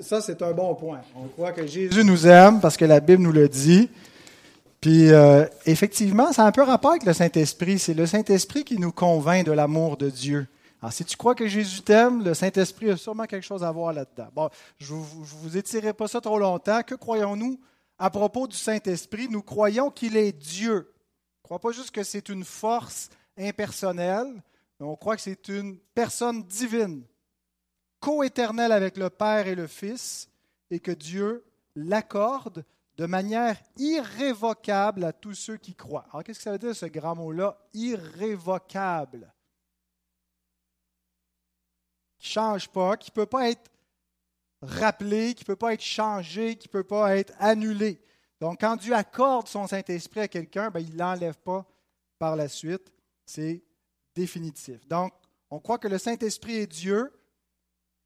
Ça, c'est un bon point. On croit que Jésus nous aime parce que la Bible nous le dit. Puis, euh, effectivement, ça a un peu rapport avec le Saint-Esprit. C'est le Saint-Esprit qui nous convainc de l'amour de Dieu. Alors, si tu crois que Jésus t'aime, le Saint-Esprit a sûrement quelque chose à voir là-dedans. Bon, je ne vous, étirerai pas ça trop longtemps. Que croyons-nous à propos du Saint-Esprit? Nous croyons qu'il est Dieu. On ne croit pas juste que c'est une force impersonnelle, mais on croit que c'est une personne divine coéternel avec le Père et le Fils, et que Dieu l'accorde de manière irrévocable à tous ceux qui croient. Alors, qu'est-ce que ça veut dire ce grand mot-là, irrévocable? Qui ne change pas, qui ne peut pas être rappelé, qui ne peut pas être changé, qui ne peut pas être annulé. Donc, quand Dieu accorde son Saint-Esprit à quelqu'un, ben, il ne l'enlève pas par la suite. C'est définitif. Donc, on croit que le Saint-Esprit est Dieu,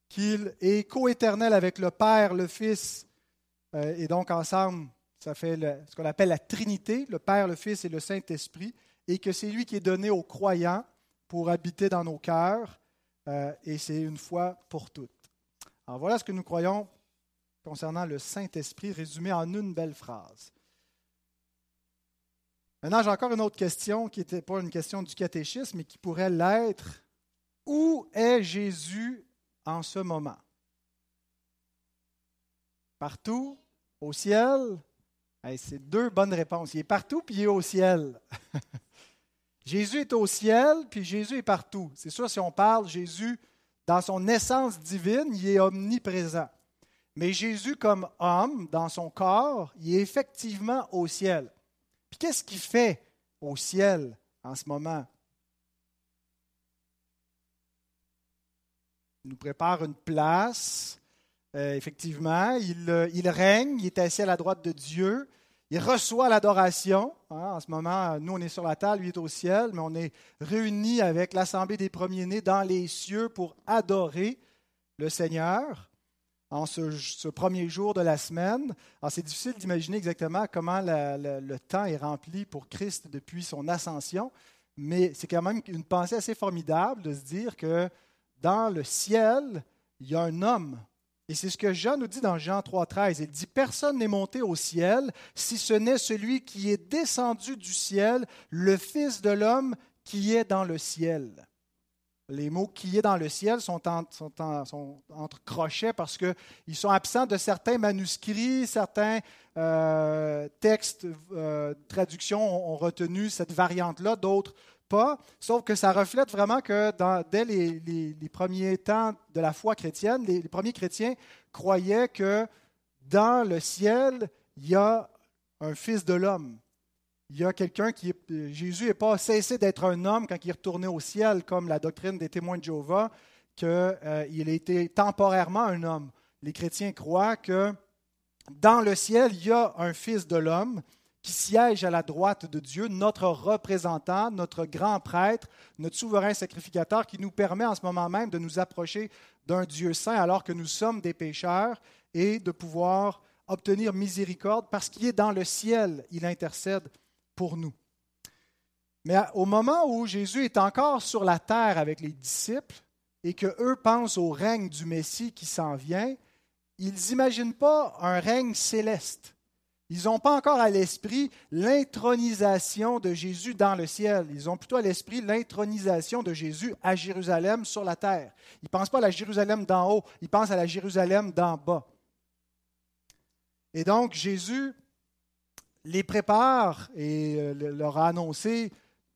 qu'il est coéternel avec le Père, le Fils, euh, et donc ensemble, ça fait ce qu'on appelle la Trinité, le Père, le Fils et le Saint-Esprit, et que c'est lui qui est donné aux croyants pour habiter dans nos cœurs, euh, et c'est une fois pour toutes. Alors voilà ce que nous croyons concernant le Saint-Esprit, résumé en une belle phrase. Maintenant, j'ai encore une autre question qui n'était pas une question du catéchisme, mais qui pourrait l'être. Où est Jésus en ce moment? Partout? Au ciel? c'est deux bonnes réponses. Il est partout, puis il est au ciel. Jésus est au ciel, puis Jésus est partout. C'est sûr, si on parle Jésus dans son essence divine, il est omniprésent. Mais Jésus, comme homme, dans son corps, il est effectivement au ciel. Puis qu'est-ce qu'il fait au ciel en ce moment? Nous prépare une place. Euh, effectivement, il, euh, il, règne, il est assis à la droite de Dieu. Il reçoit l'adoration. Hein. en ce moment, nous, on est sur la table, lui est au ciel, mais on est réunis avec l'Assemblée des premiers-nés dans les cieux pour adorer le Seigneur en ce, premier jour de la semaine. c'est difficile d'imaginer exactement comment le temps est rempli pour Christ depuis son ascension, mais c'est quand même une pensée assez formidable de se dire que dans le ciel, il y a un homme. Et c'est ce que Jean nous dit dans Jean 3,13. Il dit Personne n'est monté au ciel si ce n'est celui qui est descendu du ciel, le Fils de l'homme qui est dans le ciel. Les mots qui est dans le ciel sont, entre crochets parce qu'ils sont absents de certains manuscrits, certains euh, textes, euh, traductions ont retenu cette variante-là, d'autres pas, sauf que ça reflète vraiment que dès les, premiers temps de la foi chrétienne, les, premiers chrétiens croyaient que dans le ciel, il y a un fils de l'homme. Il y a quelqu'un qui est. Jésus n'est pas cessé d'être un homme quand il est retourné au ciel, comme la doctrine des témoins de Jéhovah, qu'il euh, a été temporairement un homme. Les chrétiens croient que dans le ciel, il y a un fils de l'homme qui siège à la droite de Dieu, notre représentant, notre grand prêtre, notre souverain sacrificateur, qui nous permet en ce moment même de nous approcher d'un Dieu saint alors que nous sommes des pécheurs et de pouvoir obtenir miséricorde parce qu'il est dans le ciel, il intercède pour nous. Mais au moment où Jésus est encore sur la terre avec les disciples et que eux pensent au règne du Messie qui s'en vient, ils n'imaginent pas un règne céleste. Ils n'ont pas encore à l'esprit l'intronisation de Jésus dans le ciel. Ils ont plutôt à l'esprit l'intronisation de Jésus à Jérusalem sur la terre. Ils ne pensent pas à la Jérusalem d'en haut, ils pensent à la Jérusalem d'en bas. Et donc Jésus les prépare et euh, leur a annoncé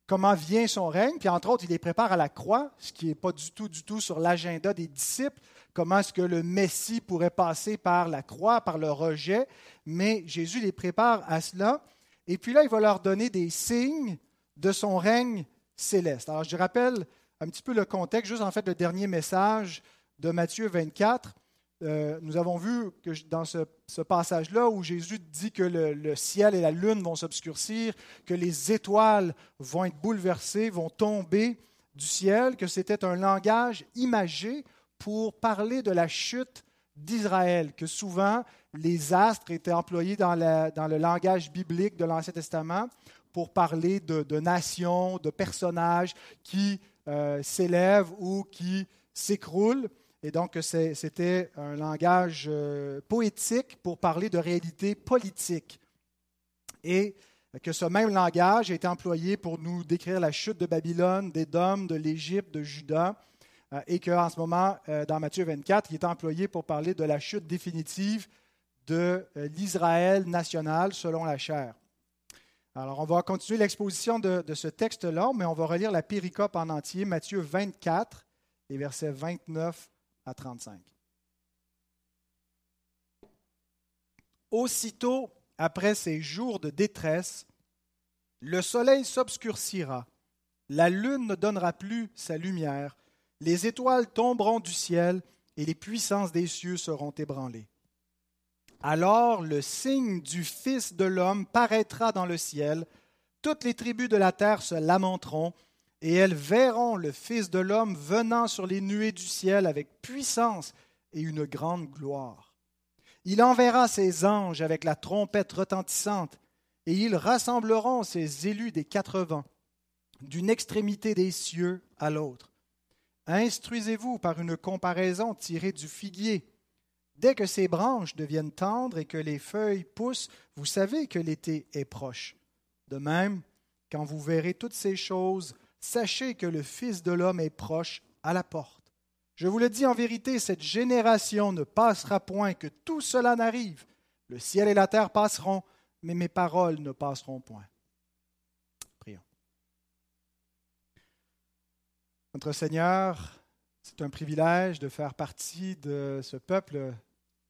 comment vient son règne, puis entre autres, il les prépare à la croix, ce qui n'est pas du tout, du tout sur l'agenda des disciples, comment est-ce que le Messie pourrait passer par la croix, par le rejet, mais Jésus les prépare à cela. Et puis là, il va leur donner des signes de son règne céleste. Alors, je rappelle un petit peu le contexte, juste en fait le dernier message de Matthieu 24. Euh, nous avons vu que dans ce, passage-là où Jésus dit que le, le ciel et la lune vont s'obscurcir, que les étoiles vont être bouleversées, vont tomber du ciel, que c'était un langage imagé pour parler de la chute d'Israël, que souvent les astres étaient employés dans, le langage biblique de l'Ancien Testament pour parler de, nations, de personnages qui euh, s'élèvent ou qui s'écroulent. Et donc, c'était un langage euh, poétique pour parler de réalité politique. Et que ce même langage a été employé pour nous décrire la chute de Babylone, d'Édom, de l'Égypte, de Juda, et qu'en ce moment, euh, dans Matthieu 24, il est employé pour parler de la chute définitive de l'Israël national selon la chair. Alors, on va continuer l'exposition de, ce texte-là, mais on va relire la péricope en entier, Matthieu 24, les versets 29 à 35. Aussitôt après ces jours de détresse, le soleil s'obscurcira, la lune ne donnera plus sa lumière, les étoiles tomberont du ciel et les puissances des cieux seront ébranlées. Alors le signe du Fils de l'homme paraîtra dans le ciel, toutes les tribus de la terre se lamenteront, et elles verront le Fils de l'homme venant sur les nuées du ciel avec puissance et une grande gloire. Il enverra ses anges avec la trompette retentissante, et ils rassembleront ses élus des quatre vents, d'une extrémité des cieux à l'autre. Instruisez-vous par une comparaison tirée du figuier. Dès que ses branches deviennent tendres et que les feuilles poussent, vous savez que l'été est proche. De même, quand vous verrez toutes ces choses, Sachez que le Fils de l'homme est proche à la porte. Je vous le dis en vérité, cette génération ne passera point que tout cela n'arrive. Le ciel et la terre passeront, mais mes paroles ne passeront point. Prions. Notre Seigneur, c'est un privilège de faire partie de ce peuple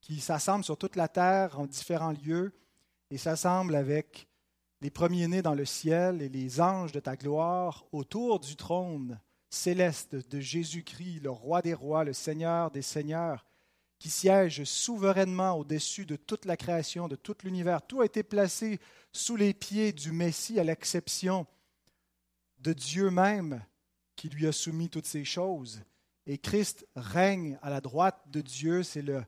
qui s'assemble sur toute la terre en différents lieux et s'assemble avec les premiers-nés dans le ciel et les anges de ta gloire autour du trône céleste de Jésus-Christ, le roi des rois, le Seigneur des seigneurs, qui siège souverainement au-dessus de toute la création, de tout l'univers. Tout a été placé sous les pieds du Messie à l'exception de Dieu même qui lui a soumis toutes ces choses. Et Christ règne à la droite de Dieu. C'est le,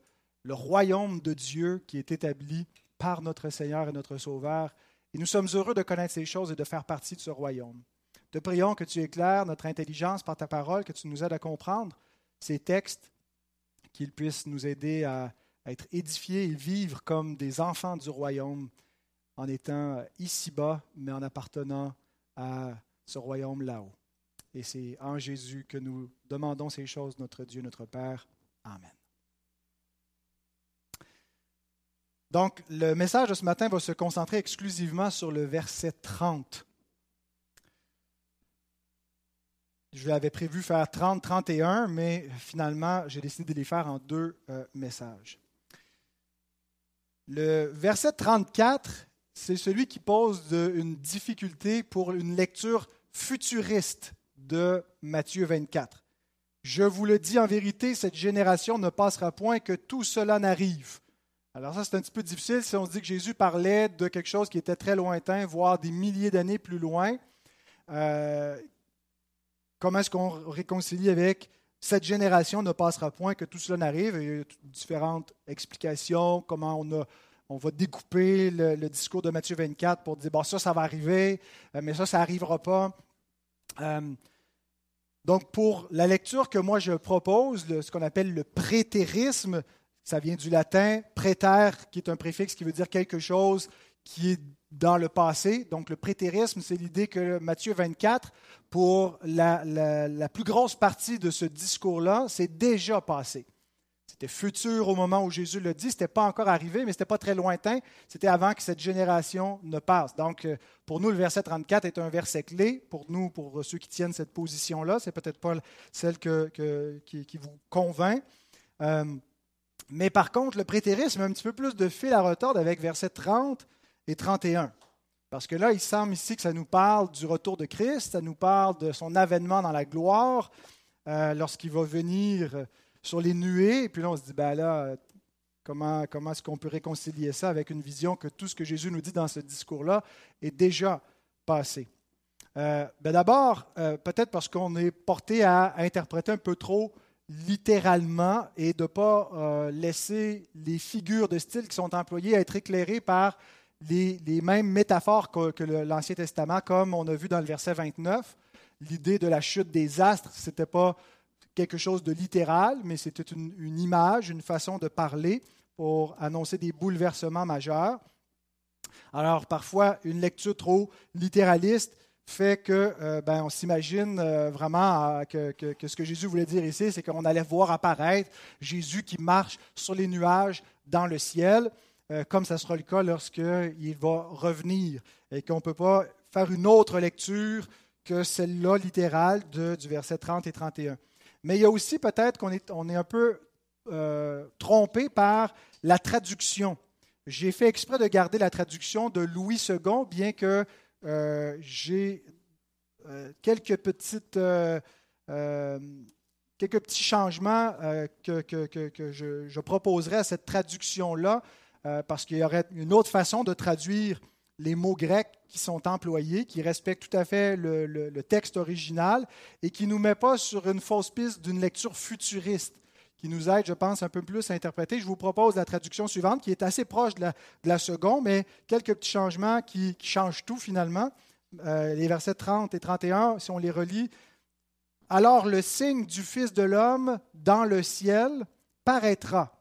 royaume de Dieu qui est établi par notre Seigneur et notre Sauveur et nous sommes heureux de connaître ces choses et de faire partie de ce royaume. Te prions que tu éclaires notre intelligence par ta parole, que tu nous aides à comprendre ces textes, qu'ils puissent nous aider à, être édifiés et vivre comme des enfants du royaume en étant ici-bas, mais en appartenant à ce royaume là-haut. Et c'est en Jésus que nous demandons ces choses, notre Dieu, notre Père. Amen. Donc, le message de ce matin va se concentrer exclusivement sur le verset 30. Je l'avais prévu faire 30, 31, mais finalement, j'ai décidé de les faire en deux euh, messages. Le verset 34, c'est celui qui pose une difficulté pour une lecture futuriste de Matthieu 24. Je vous le dis en vérité, cette génération ne passera point que tout cela n'arrive. Alors ça, c'est un petit peu difficile si on se dit que Jésus parlait de quelque chose qui était très lointain, voire des milliers d'années plus loin. Euh, comment est-ce qu'on réconcilie avec cette génération ne passera point que tout cela n'arrive? Il y a différentes explications, comment on, va découper le, discours de Matthieu 24 pour dire, bon, ça, ça va arriver, euh, mais ça, ça n'arrivera pas. Euh, donc, pour la lecture que moi je propose, ce qu'on appelle le prétérisme, ça vient du latin préter, qui est un préfixe qui veut dire quelque chose qui est dans le passé. Donc le prétérisme, c'est l'idée que Matthieu 24, pour la, la, plus grosse partie de ce discours-là, c'est déjà passé. Futur au moment où Jésus le dit, ce n'était pas encore arrivé, mais ce n'était pas très lointain, c'était avant que cette génération ne passe. Donc, euh, pour nous, le verset 34 est un verset clé. Pour nous, pour ceux qui tiennent cette position-là, c'est peut-être pas celle qui, vous convainc. Euh, mais par contre, le prétérisme a un petit peu plus de fil à retordre avec versets 30 et 31. Parce que là, il semble ici que ça nous parle du retour de Christ, ça nous parle de son avènement dans la gloire, euh, lorsqu'il va venir sur les nuées. Et puis là, on se dit, ben là, comment, comment est-ce qu'on peut réconcilier ça avec une vision que tout ce que Jésus nous dit dans ce discours-là est déjà passé? Euh, ben D'abord, euh, peut-être parce qu'on est porté à interpréter un peu trop littéralement et de ne pas euh, laisser les figures de style qui sont employées être éclairées par les, mêmes métaphores que, l'Ancien Testament, comme on a vu dans le verset 29. L'idée de la chute des astres, ce n'était pas quelque chose de littéral, mais c'était une, image, une façon de parler pour annoncer des bouleversements majeurs. Alors parfois, une lecture trop littéraliste fait que euh, ben, on s'imagine euh, vraiment euh, que, ce que Jésus voulait dire ici, c'est qu'on allait voir apparaître Jésus qui marche sur les nuages dans le ciel, comme ça sera le cas lorsqu'il va revenir, et qu'on ne peut pas faire une autre lecture que celle-là littérale du verset 30 et 31. Mais il y a aussi peut-être qu'on est, on est un peu trompé par la traduction. J'ai fait exprès de garder la traduction de Louis II, bien que euh, j'ai euh, quelques, petites, euh, quelques petits changements que, que, je, je, proposerai à cette traduction-là, parce qu'il y aurait une autre façon de traduire les mots grecs qui sont employés, qui respectent tout à fait le, texte original et qui ne nous met pas sur une fausse piste d'une lecture futuriste qui nous aide, je pense, un peu plus à interpréter. Je vous propose la traduction suivante, qui est assez proche de la, seconde, mais quelques petits changements qui, changent tout finalement. Euh, les versets 30 et 31, si on les relit. Alors le signe du Fils de l'homme dans le ciel paraîtra.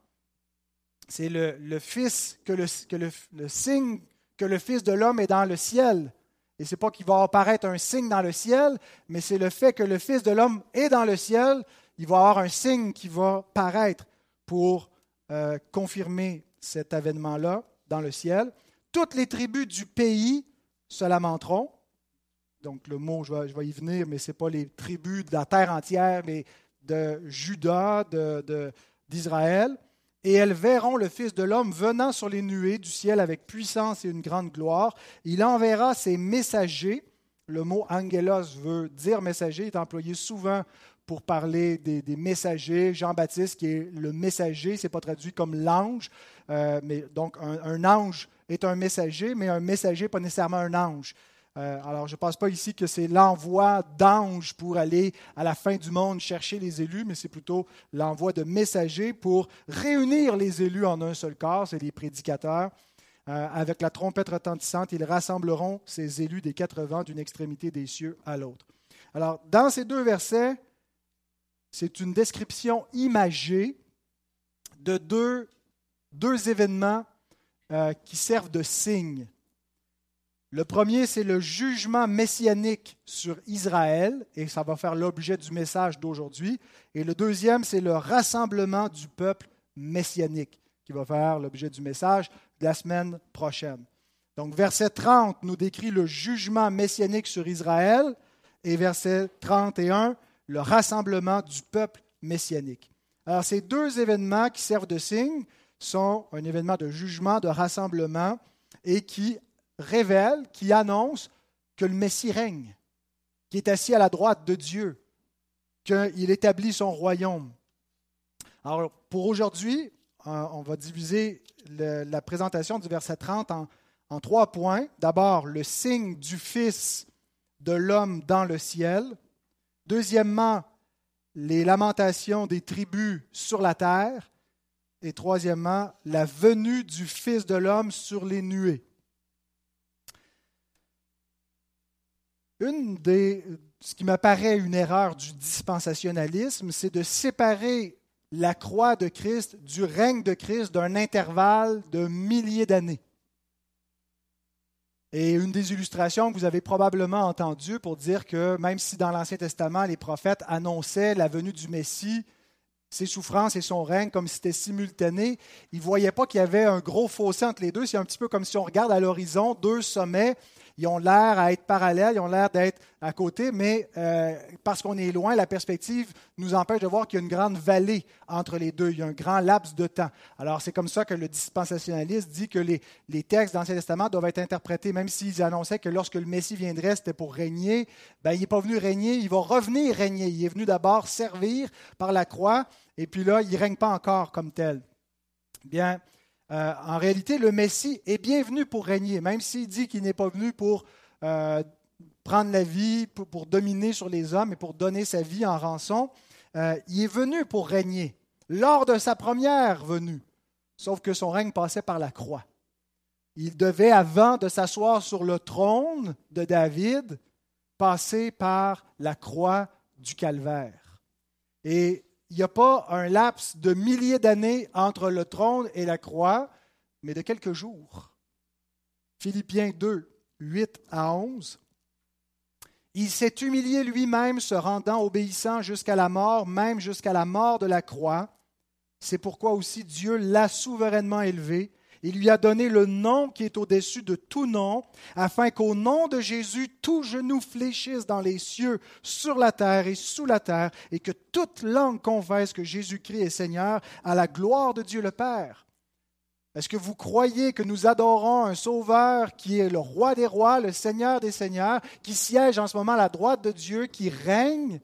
C'est le, Fils, que le, signe que le Fils de l'homme est dans le ciel. Et ce n'est pas qu'il va apparaître un signe dans le ciel, mais c'est le fait que le Fils de l'homme est dans le ciel il va y avoir un signe qui va paraître pour euh, confirmer cet événement-là dans le ciel. Toutes les tribus du pays se lamenteront. Donc le mot, je vais, y venir, mais ce n'est pas les tribus de la terre entière, mais de Juda, d'Israël. De, et elles verront le Fils de l'homme venant sur les nuées du ciel avec puissance et une grande gloire. Il enverra ses messagers. Le mot angelos veut dire messager, est employé souvent pour parler des, messagers. Jean-Baptiste, qui est le messager, c'est pas traduit comme l'ange, euh, mais donc un, ange est un messager, mais un messager pas nécessairement un ange. Euh, alors, je ne pense pas ici que c'est l'envoi d'anges pour aller à la fin du monde chercher les élus, mais c'est plutôt l'envoi de messagers pour réunir les élus en un seul corps, c'est les prédicateurs. Euh, avec la trompette retentissante, ils rassembleront ces élus des quatre vents d'une extrémité des cieux à l'autre. Alors, dans ces deux versets, c'est une description imagée de deux, événements euh, qui servent de signe. Le premier, c'est le jugement messianique sur Israël, et ça va faire l'objet du message d'aujourd'hui. Et le deuxième, c'est le rassemblement du peuple messianique, qui va faire l'objet du message de la semaine prochaine. Donc, verset 30 nous décrit le jugement messianique sur Israël, et verset 31 le rassemblement du peuple messianique. Alors ces deux événements qui servent de signe sont un événement de jugement, de rassemblement, et qui révèlent, qui annoncent que le Messie règne, qui est assis à la droite de Dieu, qu'il établit son royaume. Alors pour aujourd'hui, euh, on va diviser la présentation du verset 30 en, en trois points. D'abord, le signe du Fils de l'homme dans le ciel. Deuxièmement, les lamentations des tribus sur la terre. Et troisièmement, la venue du Fils de l'homme sur les nuées. Une des, ce qui m'apparaît une erreur du dispensationalisme, c'est de séparer la croix de Christ du règne de Christ d'un intervalle de milliers d'années. Et une des illustrations que vous avez probablement entendues pour dire que même si dans l'Ancien Testament, les prophètes annonçaient la venue du Messie, ses souffrances et son règne comme si c'était simultané, ils ne voyaient pas qu'il y avait un gros fossé entre les deux. C'est un petit peu comme si on regarde à l'horizon deux sommets ils ont l'air à être parallèles, ils ont l'air d'être à côté, mais euh, parce qu'on est loin, la perspective nous empêche de voir qu'il y a une grande vallée entre les deux, il y a un grand laps de temps. Alors c'est comme ça que le dispensationaliste dit que les, les textes de l'Ancien Testament doivent être interprétés, même s'ils annonçaient que lorsque le Messie viendrait, c'était pour régner, ben, il n'est pas venu régner, il va revenir régner. Il est venu d'abord servir par la croix, et puis là, il ne règne pas encore comme tel. Bien, euh, en réalité, le Messie est bienvenu pour régner, même s'il dit qu'il n'est pas venu pour euh, prendre la vie, pour, dominer sur les hommes et pour donner sa vie en rançon. Euh, il est venu pour régner lors de sa première venue, sauf que son règne passait par la croix. Il devait, avant de s'asseoir sur le trône de David, passer par la croix du calvaire. Et il n'y a pas un laps de milliers d'années entre le trône et la croix, mais de quelques jours. Philippiens 2, 8 à 11. Il s'est humilié lui-même, se rendant obéissant jusqu'à la mort, même jusqu'à la mort de la croix. C'est pourquoi aussi Dieu l'a souverainement élevé il lui a donné le nom qui est au-dessus de tout nom, afin qu'au nom de Jésus, tout genou fléchisse dans les cieux, sur la terre et sous la terre, et que toute langue confesse que Jésus-Christ est Seigneur, à la gloire de Dieu le Père. Est-ce que vous croyez que nous adorons un Sauveur qui est le roi des rois, le Seigneur des seigneurs, qui siège en ce moment à la droite de Dieu, qui règne,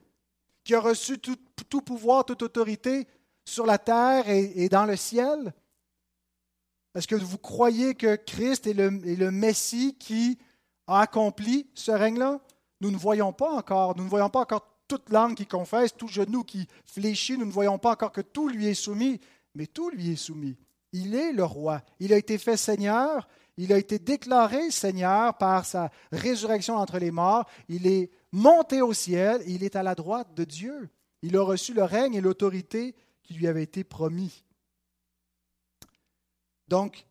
qui a reçu tout, pouvoir, toute autorité sur la terre et dans le ciel? Est-ce que vous croyez que Christ est le, Messie qui a accompli ce règne-là? Nous ne voyons pas encore, nous ne voyons pas encore toute langue qui confesse, tout genou qui fléchit, nous ne voyons pas encore que tout lui est soumis, mais tout lui est soumis. Il est le roi. Il a été fait Seigneur, il a été déclaré Seigneur par sa résurrection entre les morts, il est monté au ciel, il est à la droite de Dieu. Il a reçu le règne et l'autorité qui lui avaient été promis. Donc,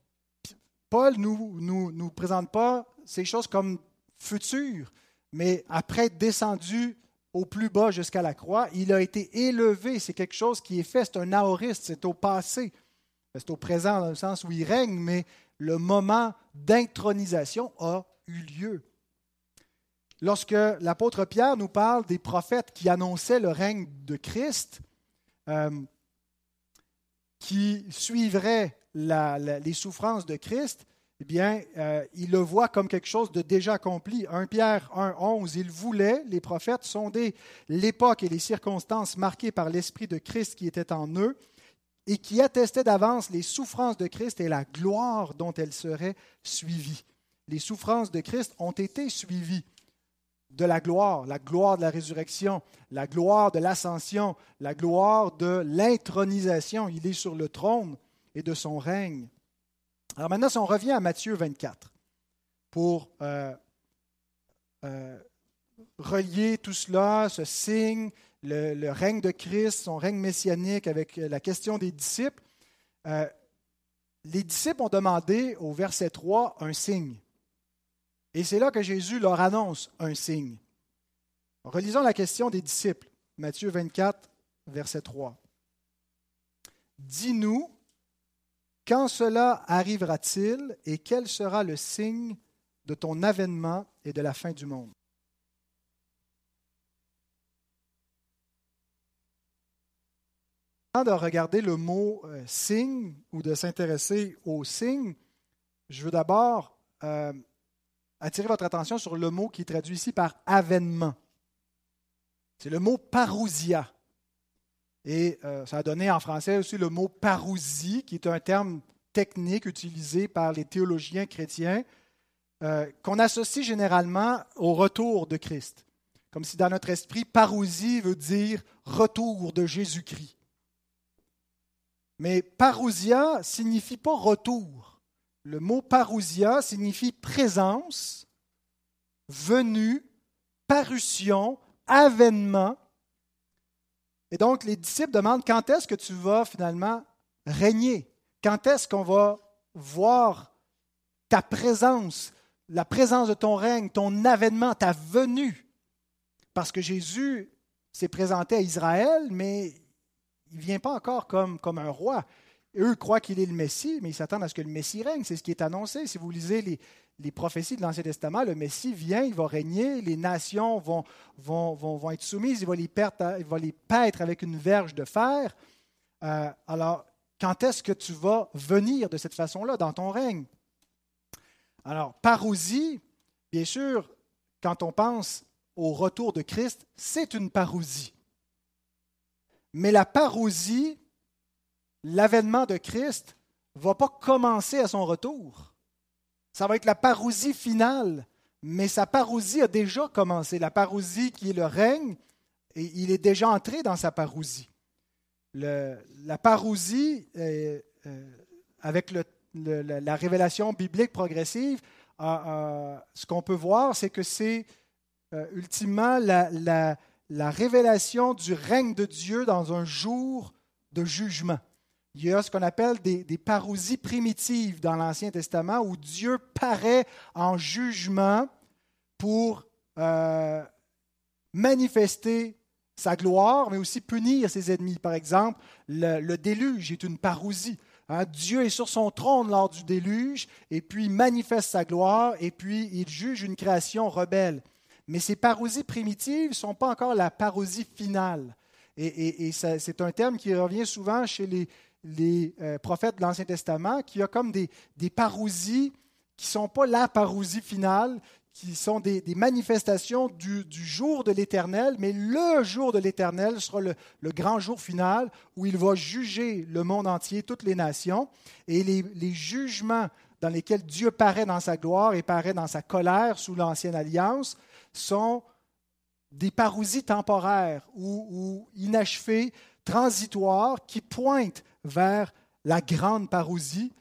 Paul ne nous, présente pas ces choses comme futures, mais après descendu au plus bas jusqu'à la croix, il a été élevé. C'est quelque chose qui est fait, c'est un aoriste, c'est au passé. C'est au présent dans le sens où il règne, mais le moment d'intronisation a eu lieu. Lorsque l'apôtre Pierre nous parle des prophètes qui annonçaient le règne de Christ, euh, qui les souffrances de Christ, eh bien, euh, il le voit comme quelque chose de déjà accompli. 1 Pierre 1, 11, il voulait, les prophètes, sonder l'époque et les circonstances marquées par l'Esprit de Christ qui était en eux et qui attestait d'avance les souffrances de Christ et la gloire dont elles seraient suivies. Les souffrances de Christ ont été suivies de la gloire, la gloire de la résurrection, la gloire de l'ascension, la gloire de l'intronisation. Il est sur le trône et de son règne. Alors maintenant, si on revient à Matthieu 24 pour euh, euh, relier tout cela, ce signe, le, règne de Christ, son règne messianique avec la question des disciples, euh, les disciples ont demandé au verset 3 un signe. Et c'est là que Jésus leur annonce un signe. Relisons la question des disciples. Matthieu 24, verset 3. Dis-nous quand cela arrivera-t-il et quel sera le signe de ton avènement et de la fin du monde? Avant de regarder le mot euh, signe ou de s'intéresser au signe, je veux d'abord euh, attirer votre attention sur le mot qui est traduit ici par avènement. C'est le mot parousia. Et euh, ça a donné en français aussi le mot parousie, qui est un terme technique utilisé par les théologiens chrétiens, euh, qu'on associe généralement au retour de Christ. Comme si dans notre esprit, parousie veut dire retour de Jésus-Christ. Mais parousia signifie pas retour. Le mot parousia signifie présence, venue, parution, avènement et donc, les disciples demandent quand est-ce que tu vas finalement régner? Quand est-ce qu'on va voir ta présence, la présence de ton règne, ton avènement, ta venue? Parce que Jésus s'est présenté à Israël, mais il ne vient pas encore comme, comme un roi. Eux croient qu'il est le Messie, mais ils s'attendent à ce que le Messie règne. C'est ce qui est annoncé. Si vous lisez les, les prophéties de l'Ancien Testament, le Messie vient, il va régner, les nations vont, vont, vont, être soumises, il va, les perdre, il va les paître avec une verge de fer. Euh, alors, quand est-ce que tu vas venir de cette façon-là dans ton règne? Alors, parousie, bien sûr, quand on pense au retour de Christ, c'est une parousie. Mais la parousie, l'avènement de Christ, ne va pas commencer à son retour. Ça va être la parousie finale. Mais sa parousie a déjà commencé. La parousie qui est le règne, il est déjà entré dans sa parousie. la parousie, euh, euh, avec la révélation biblique progressive, ce qu'on peut voir, c'est que c'est euh, ultimement la révélation du règne de Dieu dans un jour de jugement. Il y a ce qu'on appelle des, des, parousies primitives dans l'Ancien Testament où Dieu paraît en jugement pour euh, manifester sa gloire, mais aussi punir ses ennemis. Par exemple, le, déluge est une parousie. Hein. Dieu est sur son trône lors du déluge, et puis il manifeste sa gloire, et puis il juge une création rebelle. Mais ces parousies primitives ne sont pas encore la parousie finale. Et, c'est un terme qui revient souvent chez les, euh, prophètes de l'Ancien Testament, qui a comme des, des parousies qui ne sont pas la parousie finale, qui sont des, manifestations du, jour de l'Éternel, mais le jour de l'Éternel sera le, grand jour final où il va juger le monde entier, toutes les nations, et les, les, jugements dans lesquels Dieu paraît dans sa gloire et paraît dans sa colère sous l'ancienne alliance sont des parousies temporaires ou inachevées, transitoires, qui pointent vers la grande parousie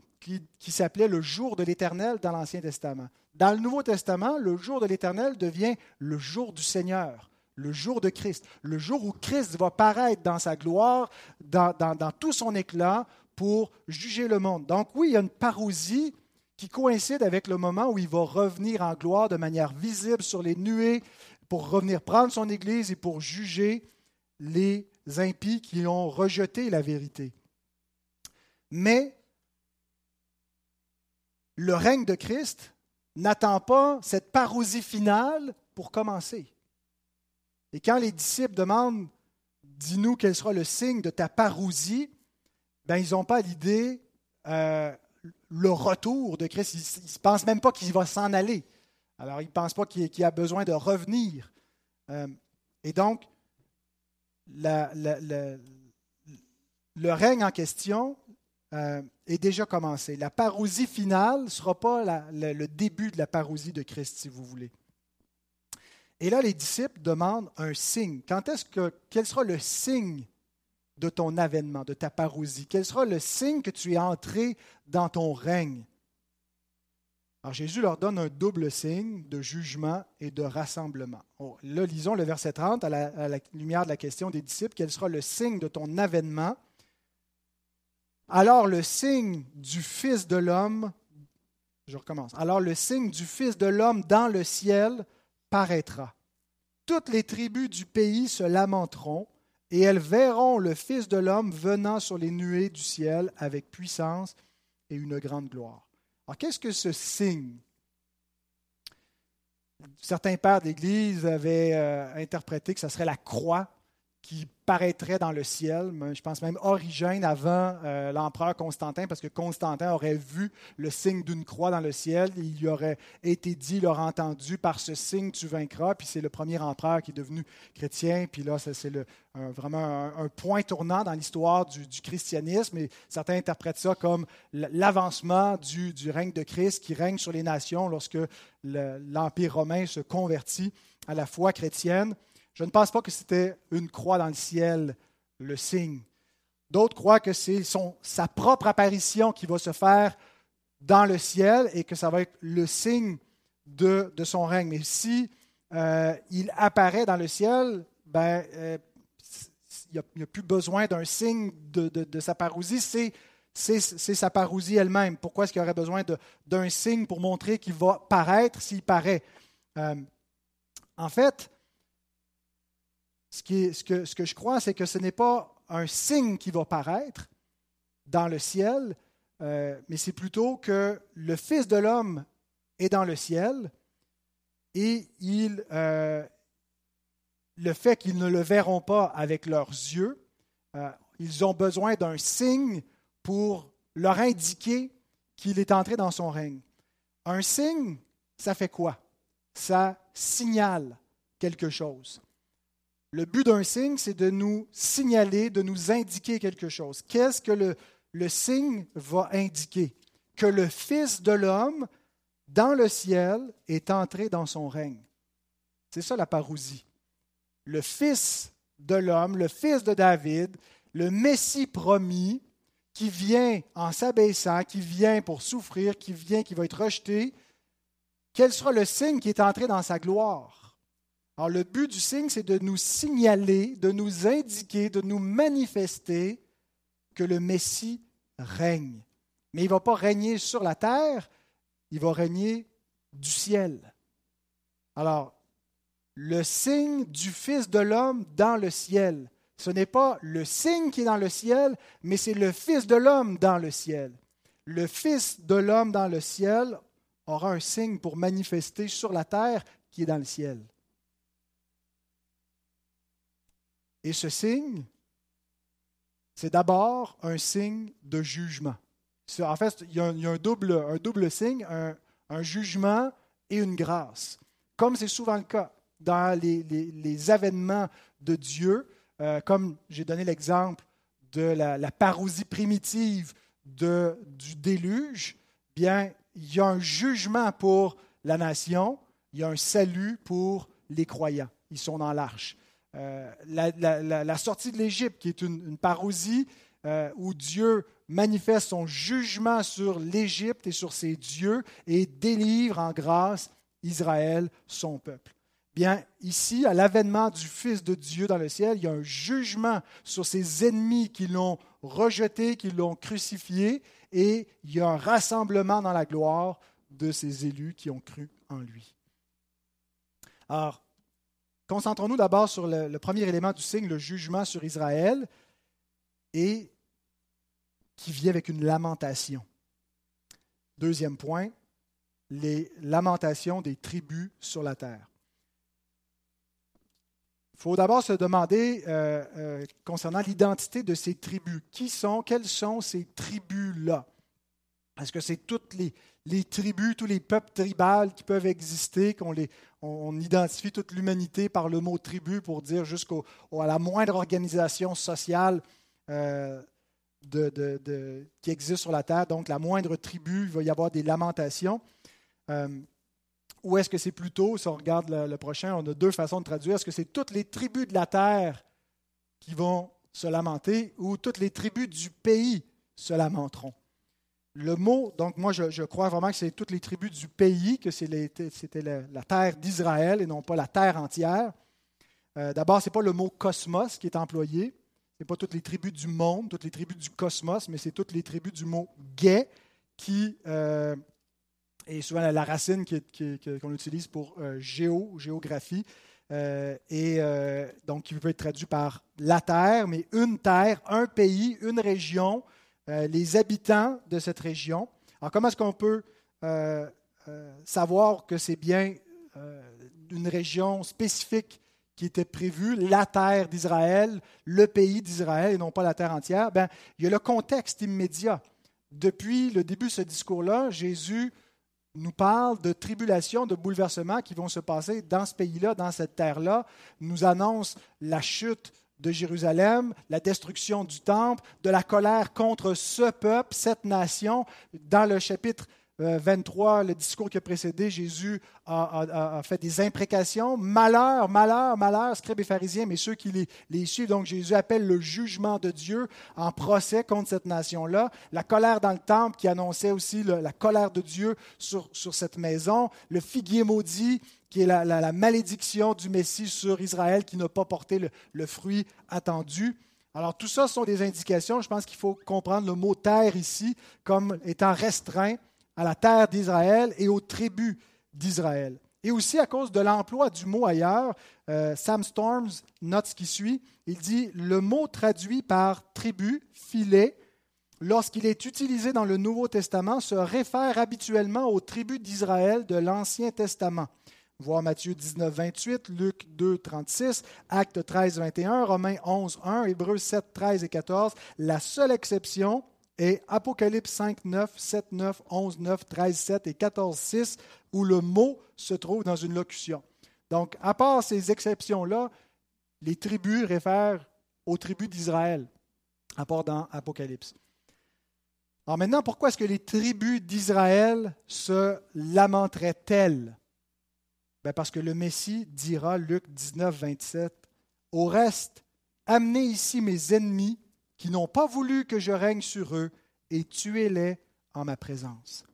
qui, s'appelait le jour de l'Éternel dans l'Ancien Testament. Dans le Nouveau Testament, le jour de l'Éternel devient le jour du Seigneur, le jour de Christ, le jour où Christ va paraître dans sa gloire, dans, tout son éclat, pour juger le monde. Donc oui, il y a une parousie qui coïncide avec le moment où il va revenir en gloire de manière visible sur les nuées pour revenir prendre son Église et pour juger les impies qui ont rejeté la vérité. Mais le règne de Christ n'attend pas cette parousie finale pour commencer. Et quand les disciples demandent, dis-nous quel sera le signe de ta parousie, ben, ils n'ont pas l'idée euh, le retour de Christ. Ils ne pensent même pas qu'il va s'en aller. Alors, ils ne pensent pas qu'il a besoin de revenir. Euh, et donc, le règne en question euh, est déjà commencé. La parousie finale ne sera pas le début de la parousie de Christ, si vous voulez. Et là, les disciples demandent un signe. Quand est-ce que, quel sera le signe de ton avènement, de ta parousie? Quel sera le signe que tu es entré dans ton règne? Alors Jésus leur donne un double signe de jugement et de rassemblement. Là, lisons le verset 30 à la, à la lumière de la question des disciples. Quel sera le signe de ton avènement? Alors le signe du Fils de l'homme, je recommence, alors le signe du Fils de l'homme dans le ciel paraîtra. Toutes les tribus du pays se lamenteront, et elles verront le Fils de l'homme venant sur les nuées du ciel avec puissance et une grande gloire. Alors qu'est-ce que ce signe? Certains pères d'Église avaient euh, interprété que ce serait la croix qui paraîtrait dans le ciel. Je pense même Origène avant euh, l'empereur Constantin, parce que Constantin aurait vu le signe d'une croix dans le ciel. Il lui aurait été dit, il aurait entendu, par ce signe tu vaincras. Puis c'est le premier empereur qui est devenu chrétien. Puis là, c'est vraiment un, point tournant dans l'histoire du, christianisme. Et certains interprètent ça comme l'avancement du, du, règne de Christ qui règne sur les nations lorsque l'Empire romain se convertit à la foi chrétienne. Je ne pense pas que c'était une croix dans le ciel, le signe. D'autres croient que c'est sa propre apparition qui va se faire dans le ciel et que ça va être le signe de, son règne. Mais si euh, il apparaît dans le ciel, ben, euh, il n'y a, plus besoin d'un signe de, sa parousie, c'est, sa parousie elle-même. Pourquoi est-ce qu'il aurait besoin d'un signe pour montrer qu'il va paraître s'il paraît? Euh, en fait, ce, que, je crois, c'est que ce n'est pas un signe qui va paraître dans le ciel, euh, mais c'est plutôt que le Fils de l'homme est dans le ciel et euh, le fait qu'ils ne le verront pas avec leurs yeux, euh, ils ont besoin d'un signe pour leur indiquer qu'il est entré dans son règne. Un signe, ça fait quoi? Ça signale quelque chose. Le but d'un signe, c'est de nous signaler, de nous indiquer quelque chose. Qu'est-ce que le, le signe va indiquer? Que le Fils de l'homme, dans le ciel, est entré dans son règne. C'est ça la parousie. Le Fils de l'homme, le Fils de David, le Messie promis, qui vient en s'abaissant, qui vient pour souffrir, qui vient, qui va être rejeté, quel sera le signe qui est entré dans sa gloire? Alors le but du signe, c'est de nous signaler, de nous indiquer, de nous manifester que le Messie règne. Mais il ne va pas régner sur la terre, il va régner du ciel. Alors, le signe du Fils de l'homme dans le ciel. Ce n'est pas le signe qui est dans le ciel, mais c'est le Fils de l'homme dans le ciel. Le Fils de l'homme dans le ciel aura un signe pour manifester sur la terre qui est dans le ciel. Et ce signe, c'est d'abord un signe de jugement. En fait, il y a un, double, un double signe, un, jugement et une grâce. Comme c'est souvent le cas dans les, avènements de Dieu, euh, comme j'ai donné l'exemple de la, parousie primitive de, du déluge, bien, il y a un jugement pour la nation, il y a un salut pour les croyants. Ils sont dans l'arche. Euh, la, sortie de l'Égypte, qui est une, parousie euh, où Dieu manifeste son jugement sur l'Égypte et sur ses dieux et délivre en grâce Israël, son peuple. Bien, ici, à l'avènement du Fils de Dieu dans le ciel, il y a un jugement sur ses ennemis qui l'ont rejeté, qui l'ont crucifié, et il y a un rassemblement dans la gloire de ses élus qui ont cru en lui. Alors, Concentrons-nous d'abord sur le, premier élément du signe, le jugement sur Israël, et qui vient avec une lamentation. Deuxième point, les lamentations des tribus sur la terre. Il faut d'abord se demander euh, euh, concernant l'identité de ces tribus. Qui sont, quelles sont ces tribus-là? Est-ce que c'est toutes les, les tribus, tous les peuples tribaux qui peuvent exister, qu'on les, on, identifie toute l'humanité par le mot tribu pour dire jusqu'à la moindre organisation sociale euh, qui existe sur la terre. Donc, la moindre tribu, il va y avoir des lamentations. Euh, ou est-ce que c'est plutôt, si on regarde le, le, prochain, on a deux façons de traduire. Est-ce que c'est toutes les tribus de la terre qui vont se lamenter ou toutes les tribus du pays se lamenteront? Le mot, donc moi je, crois vraiment que c'est toutes les tribus du pays, que c'était la, terre d'Israël et non pas la terre entière. Euh, d'abord, ce n'est pas le mot cosmos qui est employé, ce n'est pas toutes les tribus du monde, toutes les tribus du cosmos, mais c'est toutes les tribus du mot gay qui euh, est souvent la, racine qu'on utilise pour euh, géo, géographie. et donc qui peut être traduit par la terre, mais une terre, un pays, une région, euh, les habitants de cette région. Alors, comment est-ce qu'on peut euh, euh, savoir que c'est bien une région spécifique qui était prévue, la terre d'Israël, le pays d'Israël et non pas la terre entière? Bien, il y a le contexte immédiat. Depuis le début de ce discours-là, Jésus nous parle de tribulations, de bouleversements qui vont se passer dans ce pays-là, dans cette terre-là, nous annonce la chute de Jérusalem, la destruction du temple, de la colère contre ce peuple, cette nation. Dans le chapitre 23, euh, le discours qui a précédé, Jésus a, fait des imprécations. Malheur, malheur, malheur, scribes et pharisiens, mais ceux qui les, suivent. Donc Jésus appelle le jugement de Dieu en procès contre cette nation-là. La colère dans le temple qui annonçait aussi la colère de Dieu sur, sur cette maison. Le figuier maudit qui est la, malédiction du Messie sur Israël qui n'a pas porté le, fruit attendu. Alors tout ça sont des indications. Je pense qu'il faut comprendre le mot terre ici comme étant restreint à la terre d'Israël et aux tribus d'Israël. Et aussi à cause de l'emploi du mot ailleurs, euh, Sam Storms note ce qui suit. Il dit le mot traduit par tribu, filet, lorsqu'il est utilisé dans le Nouveau Testament, se réfère habituellement aux tribus d'Israël de l'Ancien Testament. Voir Matthieu 19, 28, Luc 2, 36, Actes 13, 21, Romains 11, 1, Hébreux 7, 13 et 14. La seule exception est Apocalypse 5, 9, 7, 9, 11, 9, 13, 7 et 14, 6, où le mot se trouve dans une locution. Donc, à part ces exceptions-là, les tribus réfèrent aux tribus d'Israël, à part dans Apocalypse. Alors maintenant, pourquoi est-ce que les tribus d'Israël se lamenteraient-elles? Ben, parce que le Messie dira, Luc 19, 27, Au reste, amenez ici mes ennemis qui n'ont pas voulu que je règne sur eux et tuez-les en ma présence.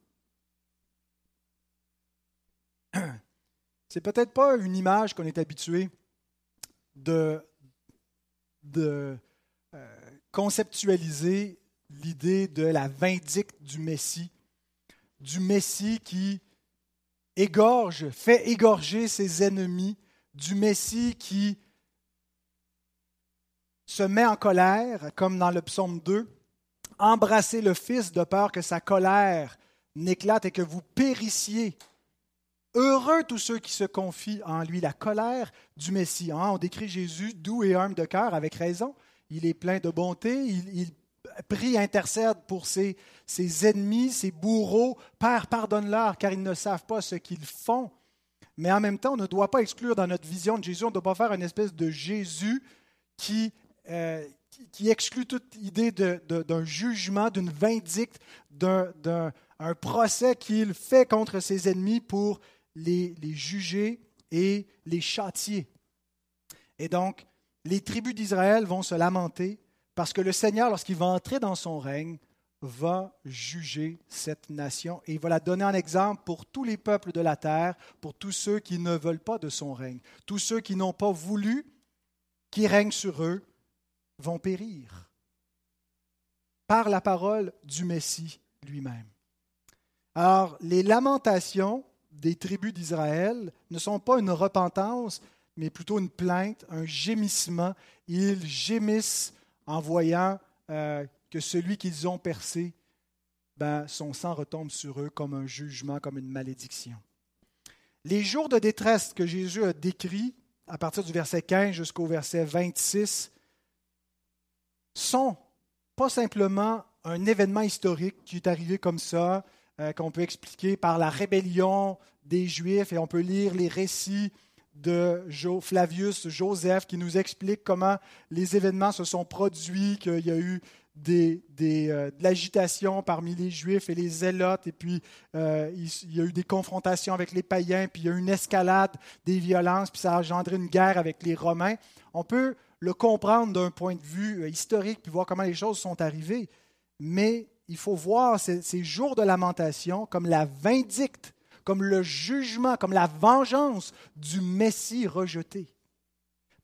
C'est peut-être pas une image qu'on est habitué de, euh, conceptualiser l'idée de la vindicte du Messie, du Messie qui égorge, fait égorger ses ennemis, du Messie qui se met en colère, comme dans le psaume 2, embrasser le Fils de peur que sa colère n'éclate et que vous périssiez. Heureux tous ceux qui se confient en lui, la colère du Messie. Hein, on décrit Jésus doux et humble de cœur avec raison. Il est plein de bonté, il, prie, intercède pour ses, ses ennemis, ses bourreaux. Père, pardonne-leur, car ils ne savent pas ce qu'ils font. Mais en même temps, on ne doit pas exclure dans notre vision de Jésus, on ne doit pas faire une espèce de Jésus qui, euh, qui, exclut toute idée d'un jugement, d'une vindicte, d'un procès qu'il fait contre ses ennemis pour les, les juger et les châtier. Et donc, les tribus d'Israël vont se lamenter parce que le Seigneur, lorsqu'il va entrer dans son règne, va juger cette nation et il va la donner en exemple pour tous les peuples de la terre, pour tous ceux qui ne veulent pas de son règne, tous ceux qui n'ont pas voulu qu'il règne sur eux vont périr par la parole du Messie lui-même. Alors, les lamentations des tribus d'Israël ne sont pas une repentance, mais plutôt une plainte, un gémissement. Ils gémissent en voyant euh, que celui qu'ils ont percé, ben, son sang retombe sur eux comme un jugement, comme une malédiction. Les jours de détresse que Jésus a décrits à partir du verset 15 jusqu'au verset 26 sont pas simplement un événement historique qui est arrivé comme ça, euh, qu'on peut expliquer par la rébellion des Juifs, et on peut lire les récits de Flavius Joseph qui nous explique comment les événements se sont produits, qu'il y a eu euh, de l'agitation parmi les Juifs et les Zélotes, et puis euh, il, y a eu des confrontations avec les païens, puis il y a eu une escalade des violences, puis ça a engendré une guerre avec les Romains. On peut le comprendre d'un point de vue euh, historique, puis voir comment les choses sont arrivées, mais il faut voir ces, jours de lamentation comme la vindicte, comme le jugement, comme la vengeance du Messie rejeté.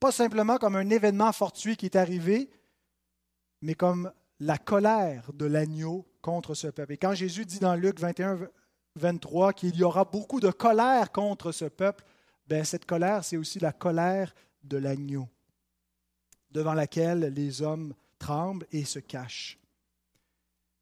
Pas simplement comme un événement fortuit qui est arrivé, mais comme la colère de l'agneau contre ce peuple. Et quand Jésus dit dans Luc 21, 23 qu'il y aura beaucoup de colère contre ce peuple, ben cette colère, c'est aussi la colère de l'agneau, devant laquelle les hommes tremblent et se cachent.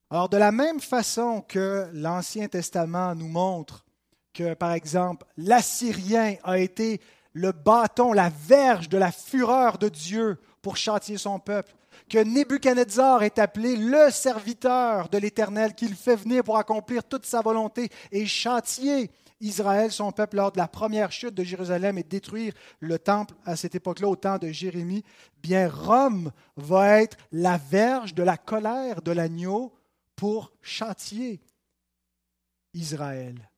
Alors, de la même façon que l'Ancien Testament nous montre que, par exemple, l'Assyrien a été le bâton, la verge de la fureur de Dieu pour châtier son peuple, que Nebuchadnezzar est appelé le serviteur de l'Éternel, qu'il fait venir pour accomplir toute sa volonté et châtier Israël, son peuple, lors de la première chute de Jérusalem et détruire le temple à cette époque-là, au temps de Jérémie, bien Rome va être la verge de la colère de l'agneau pour châtier Israël,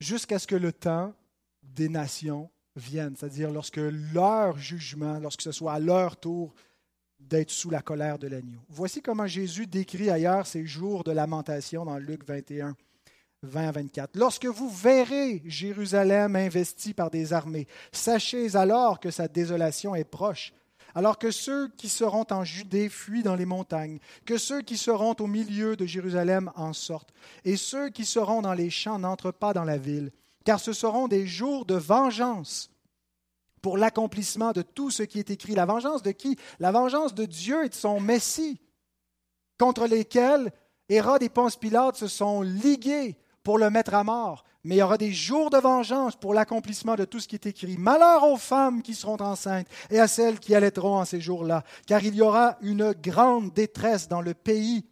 jusqu'à ce que le temps des nations vienne, c'est-à-dire lorsque leur jugement, lorsque ce soit à leur tour d'être sous la colère de l'agneau. Voici comment Jésus décrit ailleurs ces jours de lamentation dans Luc 21. 20 à 24. Lorsque vous verrez Jérusalem investie par des armées, sachez alors que sa désolation est proche. Alors que ceux qui seront en Judée fuient dans les montagnes, que ceux qui seront au milieu de Jérusalem en sortent, et ceux qui seront dans les champs n'entrent pas dans la ville, car ce seront des jours de vengeance pour l'accomplissement de tout ce qui est écrit. La vengeance de qui? La vengeance de Dieu et de son Messie, contre lesquels Hérode et Ponce Pilate se sont ligués pour le mettre à mort. Mais il y aura des jours de vengeance pour l'accomplissement de tout ce qui est écrit. Malheur aux femmes qui seront enceintes et à celles qui allaiteront en ces jours-là, car il y aura une grande détresse dans le pays.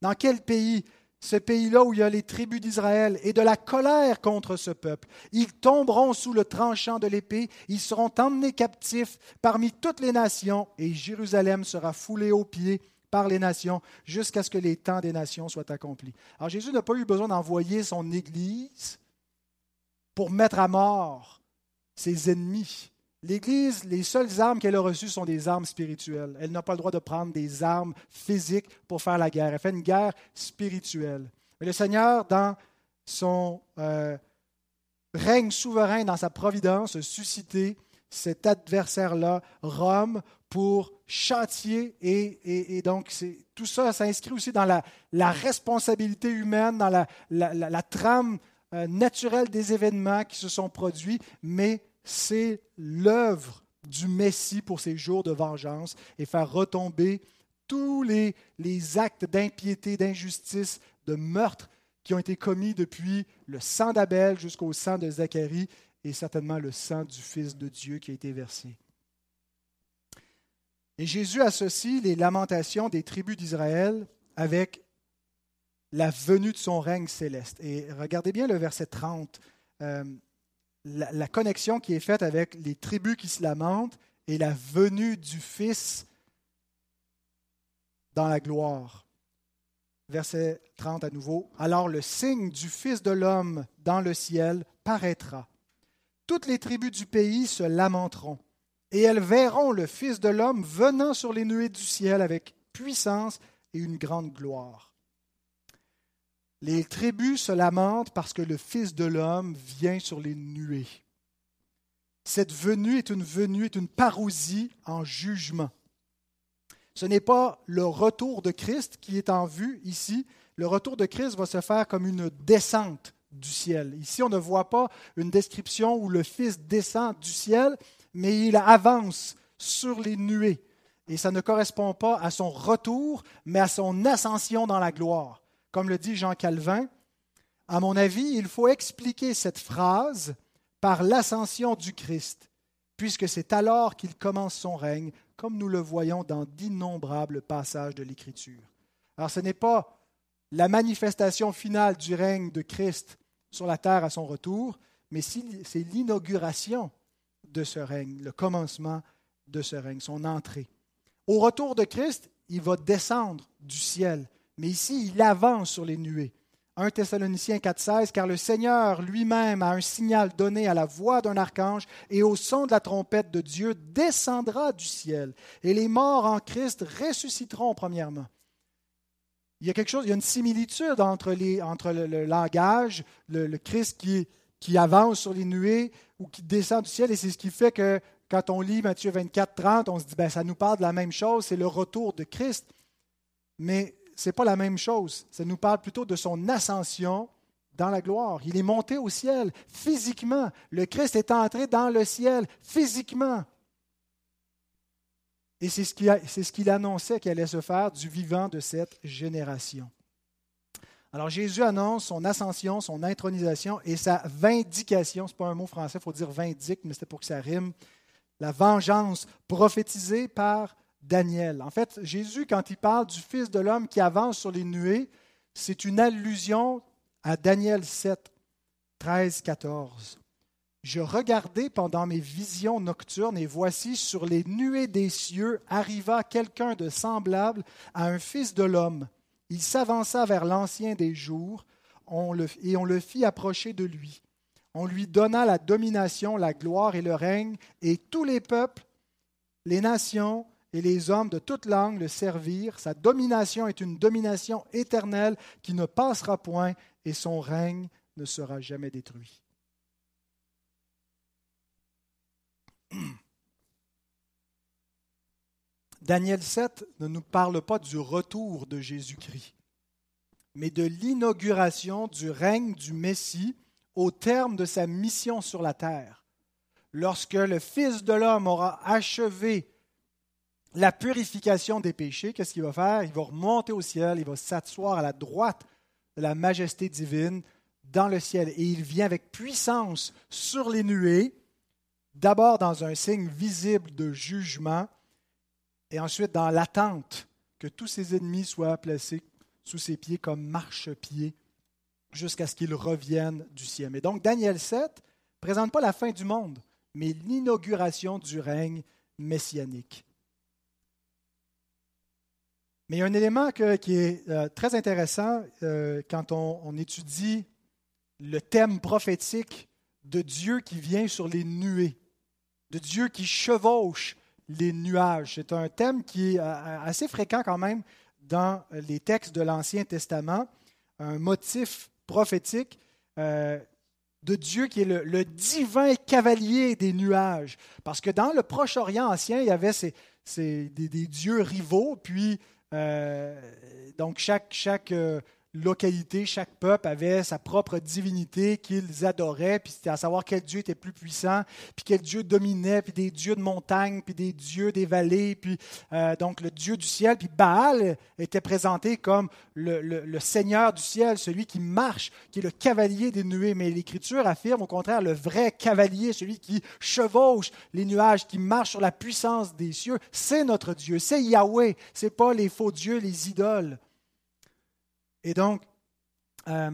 Dans quel pays? Ce pays-là où il y a les tribus d'Israël, et de la colère contre ce peuple. Ils tomberont sous le tranchant de l'épée, ils seront emmenés captifs parmi toutes les nations, et Jérusalem sera foulée aux pieds par les nations jusqu'à ce que les temps des nations soient accomplis. Alors Jésus n'a pas eu besoin d'envoyer son Église pour mettre à mort ses ennemis. L'Église, les seules armes qu'elle a reçues sont des armes spirituelles. Elle n'a pas le droit de prendre des armes physiques pour faire la guerre. Elle fait une guerre spirituelle. Mais le Seigneur, dans son, euh, règne souverain dans sa providence, suscité cet adversaire-là, Rome, pour châtier. Et, donc, tout ça s'inscrit aussi dans la, responsabilité humaine, dans la, trame euh, naturelle des événements qui se sont produits, mais c'est l'œuvre du Messie pour ces jours de vengeance et faire retomber tous les, les actes d'impiété, d'injustice, de meurtre qui ont été commis depuis le sang d'Abel jusqu'au sang de Zacharie et certainement le sang du Fils de Dieu qui a été versé. Et Jésus associe les lamentations des tribus d'Israël avec la venue de son règne céleste. Et regardez bien le verset 30, euh, la, connexion qui est faite avec les tribus qui se lamentent et la venue du Fils dans la gloire. Verset 30 à nouveau. Alors le signe du Fils de l'homme dans le ciel paraîtra toutes les tribus du pays se lamenteront, et elles verront le Fils de l'homme venant sur les nuées du ciel avec puissance et une grande gloire. Les tribus se lamentent parce que le Fils de l'homme vient sur les nuées. Cette venue est une venue, est une parousie en jugement. Ce n'est pas le retour de Christ qui est en vue ici. Le retour de Christ va se faire comme une descente du ciel. Ici, on ne voit pas une description où le Fils descend du ciel, mais il avance sur les nuées. Et ça ne correspond pas à son retour, mais à son ascension dans la gloire. Comme le dit Jean Calvin, à mon avis, il faut expliquer cette phrase par l'ascension du Christ, puisque c'est alors qu'il commence son règne, comme nous le voyons dans d'innombrables passages de l'Écriture. Alors ce n'est pas la manifestation finale du règne de Christ sur la terre à son retour, mais c'est l'inauguration de ce règne, le commencement de ce règne, son entrée. Au retour de Christ, il va descendre du ciel, mais ici, il avance sur les nuées. 1 Thessaloniciens 4,16 Car le Seigneur lui-même a un signal donné à la voix d'un archange et au son de la trompette de Dieu descendra du ciel, et les morts en Christ ressusciteront premièrement. Il y a quelque chose, il une similitude entre, le, langage, le, Christ qui, qui avance sur les nuées ou qui descend du ciel, et c'est ce qui fait que quand on lit Matthieu 24, 30, on se dit, ben, ça nous parle de la même chose, c'est le retour de Christ. Mais ce n'est pas la même chose. Ça nous parle plutôt de son ascension dans la gloire. Il est monté au ciel physiquement. Le Christ est entré dans le ciel physiquement. Et c'est ce qu'il annonçait qu'il allait se faire du vivant de cette génération. Alors Jésus annonce son ascension, son intronisation et sa vindication. Ce n'est pas un mot français, il faut dire vindique, mais c'était pour que ça rime. La vengeance prophétisée par Daniel. En fait, Jésus, quand il parle du Fils de l'homme qui avance sur les nuées, c'est une allusion à Daniel 7, 13, 14. Je regardais pendant mes visions nocturnes, et voici sur les nuées des cieux arriva quelqu'un de semblable à un fils de l'homme. Il s'avança vers l'ancien des jours, et on le fit approcher de lui. On lui donna la domination, la gloire et le règne, et tous les peuples, les nations et les hommes de toute langue le servirent. Sa domination est une domination éternelle qui ne passera point, et son règne ne sera jamais détruit. Daniel 7 ne nous parle pas du retour de Jésus-Christ, mais de l'inauguration du règne du Messie au terme de sa mission sur la terre. Lorsque le Fils de l'homme aura achevé la purification des péchés, qu'est-ce qu'il va faire? Il va remonter au ciel, il va s'asseoir à la droite de la majesté divine dans le ciel, et il vient avec puissance sur les nuées d'abord dans un signe visible de jugement et ensuite dans l'attente que tous ses ennemis soient placés sous ses pieds comme marchepieds jusqu'à ce qu'ils reviennent du ciel. Et donc Daniel 7 ne présente pas la fin du monde, mais l'inauguration du règne messianique. Mais il y a un élément qui est euh, très intéressant euh, quand on, étudie le thème prophétique de Dieu qui vient sur les nuées de Dieu qui chevauche les nuages. C'est un thème qui est euh, assez fréquent quand même dans les textes de l'Ancien Testament, un motif prophétique. Euh, de Dieu qui est le, divin cavalier des nuages. Parce que dans le Proche-Orient ancien, il y avait ces, des, dieux rivaux, puis euh, donc chaque, euh, localité, chaque peuple avait sa propre divinité qu'ils adoraient, puis c'était à savoir quel Dieu était plus puissant, puis quel Dieu dominait, puis des dieux de montagne, puis des dieux des vallées, puis euh, donc le Dieu du ciel, puis Baal était présenté comme le, le, Seigneur du ciel, celui qui marche, qui est le cavalier des nuées. Mais l'Écriture affirme au contraire le vrai cavalier, celui qui chevauche les nuages, qui marche sur la puissance des cieux, c'est notre Dieu, c'est Yahweh, c'est pas les faux dieux, les idoles. Et donc, euh,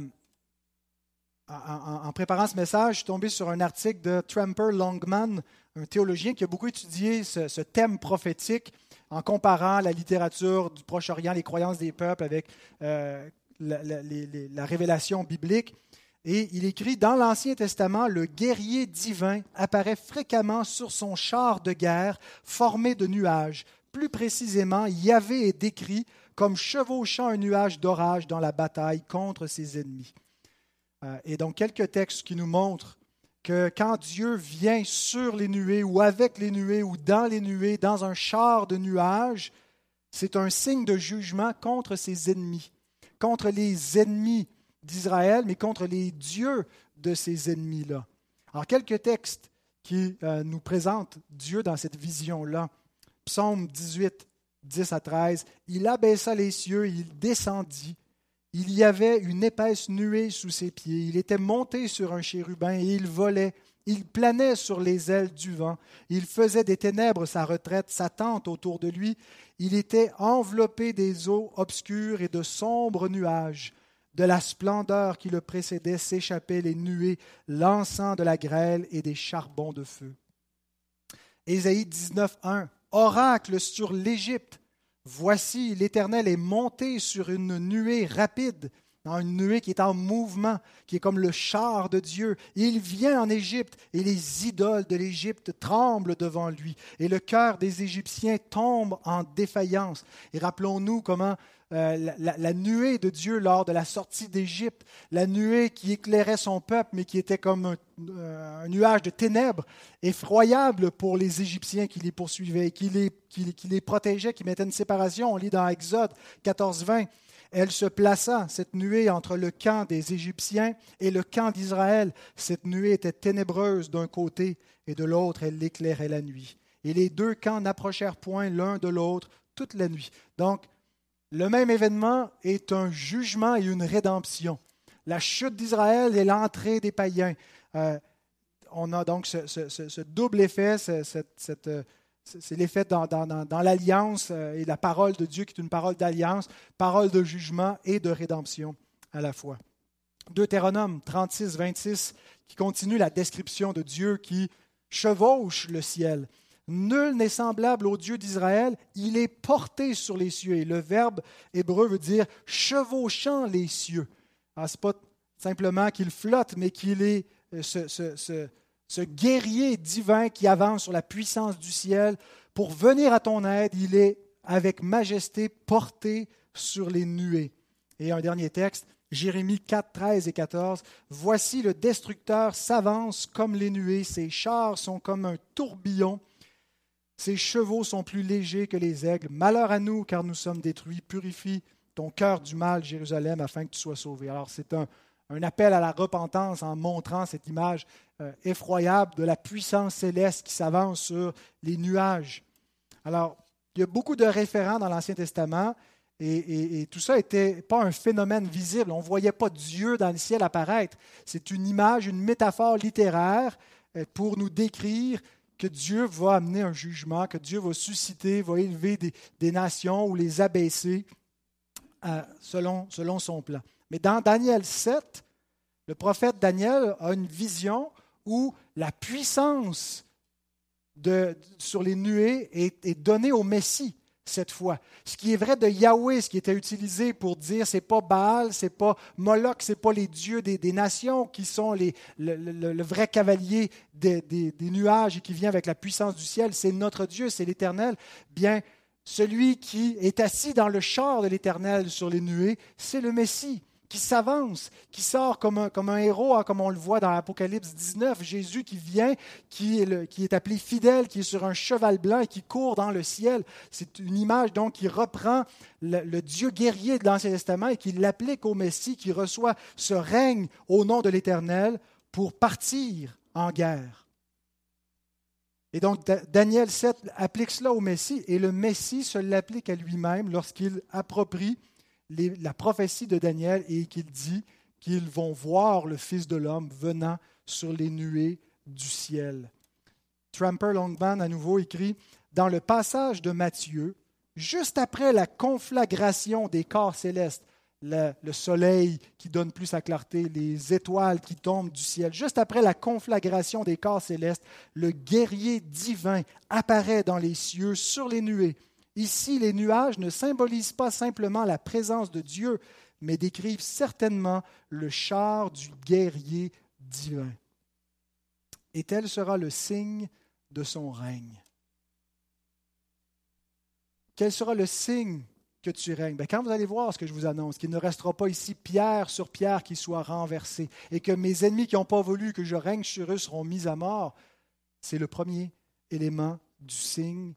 en, préparant ce message, je suis tombé sur un article de Tramper Longman, un théologien qui a beaucoup étudié ce, thème prophétique en comparant la littérature du Proche-Orient, les croyances des peuples avec euh, la, la, révélation biblique. Et il écrit, dans l'Ancien Testament, le guerrier divin apparaît fréquemment sur son char de guerre formé de nuages. Plus précisément, Yahvé est décrit comme chevauchant un nuage d'orage dans la bataille contre ses ennemis. Euh, et donc quelques textes qui nous montrent que quand Dieu vient sur les nuées ou avec les nuées ou dans les nuées, dans un char de nuages, c'est un signe de jugement contre ses ennemis, contre les ennemis d'Israël, mais contre les dieux de ces ennemis-là. Alors quelques textes qui euh, nous présentent Dieu dans cette vision-là. Psaume 18, 10 à 13, il abaissa les cieux, il descendit. Il y avait une épaisse nuée sous ses pieds. Il était monté sur un chérubin et il volait. Il planait sur les ailes du vent. Il faisait des ténèbres sa retraite, sa tente autour de lui. Il était enveloppé des eaux obscures et de sombres nuages. De la splendeur qui le précédait s'échappaient les nuées, lançant de la grêle et des charbons de feu. Ésaïe 19.1 oracle sur l'Égypte. Voici, l'Éternel est monté sur une nuée rapide, une nuée qui est en mouvement, qui est comme le char de Dieu. Il vient en Égypte et les idoles de l'Égypte tremblent devant lui et le cœur des Égyptiens tombe en défaillance. Et rappelons-nous comment euh, la, nuée de Dieu lors de la sortie d'Égypte, la nuée qui éclairait son peuple, mais qui était comme un, euh, nuage de ténèbres, effroyable pour les Égyptiens qui les poursuivaient, qui les, qui, les protégeaient, qui mettaient une séparation. On lit dans Exode 14-20. Elle se plaça, cette nuée, entre le camp des Égyptiens et le camp d'Israël. Cette nuée était ténébreuse d'un côté et de l'autre, elle l'éclairait la nuit. Et les deux camps n'approchèrent point l'un de l'autre toute la nuit. Donc, le même événement est un jugement et une rédemption. La chute d'Israël et l'entrée des païens. Euh, on a donc ce, double effet, euh, c'est l'effet dans, dans, l'alliance euh, et la parole de Dieu qui est une parole d'alliance, parole de jugement et de rédemption à la fois. Deutéronome 36, 26, qui continue la description de Dieu qui chevauche le ciel. Nul n'est semblable au Dieu d'Israël, il est porté sur les cieux. Et le verbe hébreu veut dire chevauchant les cieux. Ah, ce n'est pas simplement qu'il flotte, mais qu'il est euh, ce, guerrier divin qui avance sur la puissance du ciel pour venir à ton aide. Il est avec majesté porté sur les nuées. Et un dernier texte, Jérémie 4, 13 et 14. Voici le destructeur s'avance comme les nuées, ses chars sont comme un tourbillon. Ses chevaux sont plus légers que les aigles. Malheur à nous, car nous sommes détruits. Purifie ton cœur du mal, Jérusalem, afin que tu sois sauvé. Alors c'est un, appel à la repentance en montrant cette image euh, effroyable de la puissance céleste qui s'avance sur les nuages. Alors, il y a beaucoup de référents dans l'Ancien Testament. Et, tout ça n'était pas un phénomène visible. On ne voyait pas Dieu dans le ciel apparaître. C'est une image, une métaphore littéraire euh, pour nous décrire que Dieu va amener un jugement, que Dieu va susciter, va élever des, nations ou les abaisser euh, selon, selon son plan. Mais dans Daniel 7, le prophète Daniel a une vision où la puissance sur les nuées est donnée au Messie cette fois. Ce qui est vrai de Yahweh, ce qui était utilisé pour dire c'est pas Baal, c'est pas Moloch, c'est pas les dieux des, nations qui sont les, le, vrai cavalier des, des, nuages et qui vient avec la puissance du ciel, c'est notre Dieu, c'est l'Éternel. Bien, celui qui est assis dans le char de l'Éternel sur les nuées, c'est le Messie qui s'avance, qui sort comme un, héros, hein, comme on le voit dans l'Apocalypse 19. Jésus qui vient, qui est, qui est appelé fidèle, qui est sur un cheval blanc et qui court dans le ciel. C'est une image donc qui reprend le, le Dieu guerrier de l'Ancien Testament et qui l'applique au Messie, qui reçoit ce règne au nom de l'Éternel pour partir en guerre. Et donc, Daniel 7 applique cela au Messie, et le Messie se l'applique à lui-même lorsqu'il approprie la prophétie de Daniel et qu'il dit qu'ils vont voir le Fils de l'homme venant sur les nuées du ciel. Tramper Longman, à nouveau, écrit Dans le passage de Matthieu, juste après la conflagration des corps célestes, le, soleil qui donne plus sa clarté, les étoiles qui tombent du ciel. Juste après la conflagration des corps célestes, le guerrier divin apparaît dans les cieux sur les nuées. Ici, les nuages ne symbolisent pas simplement la présence de Dieu, mais décrivent certainement le char du guerrier divin. Et tel sera le signe de son règne. Quel sera le signe que tu règnes? Ben, quand vous allez voir ce que je vous annonce, qu'il ne restera pas ici pierre sur pierre qui soit renversée, et que mes ennemis qui n'ont pas voulu que je règne sur eux seront mis à mort, c'est le premier élément du signe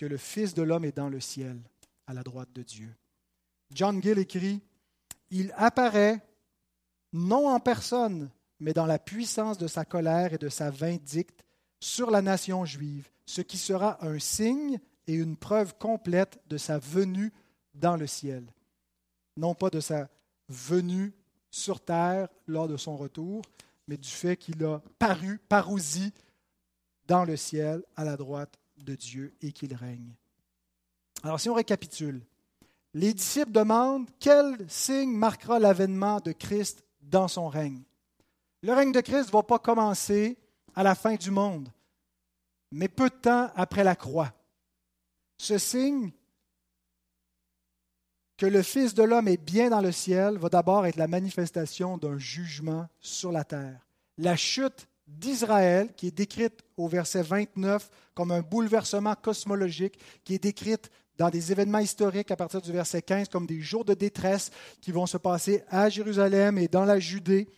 que le Fils de l'homme est dans le ciel, à la droite de Dieu. John Gill écrit, Il apparaît non en personne, mais dans la puissance de sa colère et de sa vindicte sur la nation juive, ce qui sera un signe et une preuve complète de sa venue dans le ciel, non pas de sa venue sur terre lors de son retour, mais du fait qu'il a paru, parousi dans le ciel à la droite de Dieu et qu'il règne. Alors si on récapitule, les disciples demandent quel signe marquera l'avènement de Christ dans son règne? Le règne de Christ ne va pas commencer à la fin du monde, mais peu de temps après la croix. Ce signe que le Fils de l'homme est bien dans le ciel va d'abord être la manifestation d'un jugement sur la terre. La chute d'Israël, qui est décrite au verset 29 comme un bouleversement cosmologique, qui est décrite dans des événements historiques à partir du verset 15 comme des jours de détresse qui vont se passer à Jérusalem et dans la Judée,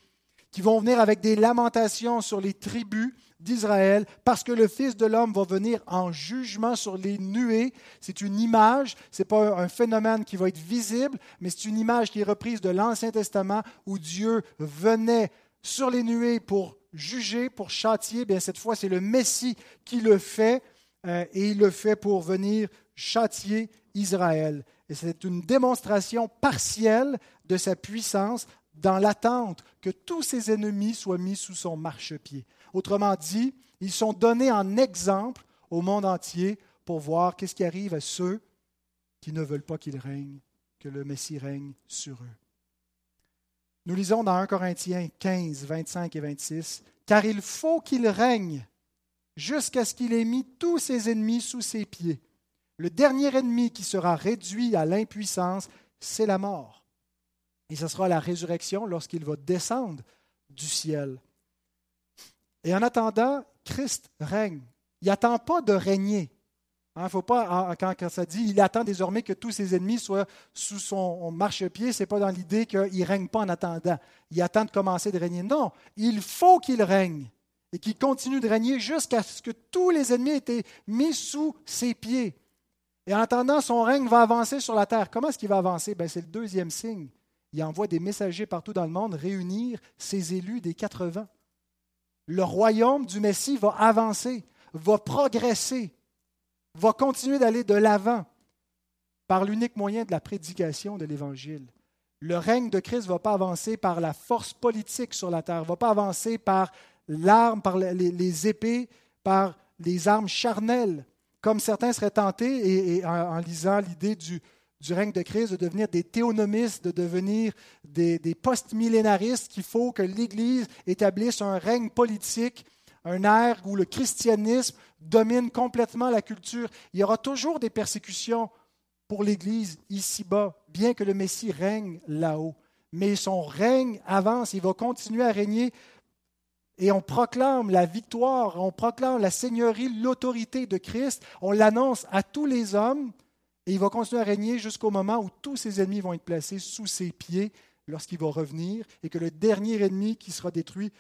qui vont venir avec des lamentations sur les tribus d'Israël, parce que le Fils de l'homme va venir en jugement sur les nuées. C'est une image, ce n'est pas un phénomène qui va être visible, mais c'est une image qui est reprise de l'Ancien Testament où Dieu venait sur les nuées pour juger, pour châtier. Bien, cette fois, c'est le Messie qui le fait, euh, et il le fait pour venir châtier Israël. Et c'est une démonstration partielle de sa puissance dans l'attente que tous ses ennemis soient mis sous son marchepied. Autrement dit, ils sont donnés en exemple au monde entier pour voir qu'est-ce qui arrive à ceux qui ne veulent pas qu'il règne, que le Messie règne sur eux. Nous lisons dans 1 Corinthiens 15, 25 et 26, Car il faut qu'il règne jusqu'à ce qu'il ait mis tous ses ennemis sous ses pieds. Le dernier ennemi qui sera réduit à l'impuissance, c'est la mort. Et ce sera la résurrection lorsqu'il va descendre du ciel. Et en attendant, Christ règne. Il n'attend pas de régner. Il hein, faut pas, quand, ça dit, il attend désormais que tous ses ennemis soient sous son marchepied, ce n'est pas dans l'idée qu'il ne règne pas en attendant. Il attend de commencer de régner. Non, il faut qu'il règne et qu'il continue de régner jusqu'à ce que tous les ennemis aient été mis sous ses pieds. Et en attendant, son règne va avancer sur la terre. Comment est-ce qu'il va avancer? Ben, C'est le deuxième signe. Il envoie des messagers partout dans le monde réunir ses élus des quatre vents le royaume du Messie va avancer, va progresser, va continuer d'aller de l'avant par l'unique moyen de la prédication de l'Évangile. Le règne de Christ ne va pas avancer par la force politique sur la terre, ne va pas avancer par l'arme, par les, épées, par les armes charnelles, comme certains seraient tentés, et, en lisant l'idée du, règne de Christ, de devenir des théonomistes, de devenir des, des post-millénaristes, qu'il faut que l'Église établisse un règne politique, un ère où le christianisme domine complètement la culture. Il y aura toujours des persécutions pour l'Église ici-bas, bien que le Messie règne là-haut. Mais son règne avance, il va continuer à régner et on proclame la victoire, on proclame la seigneurie, l'autorité de Christ, on l'annonce à tous les hommes et il va continuer à régner jusqu'au moment où tous ses ennemis vont être placés sous ses pieds lorsqu'il va revenir et que le dernier ennemi qui sera détruit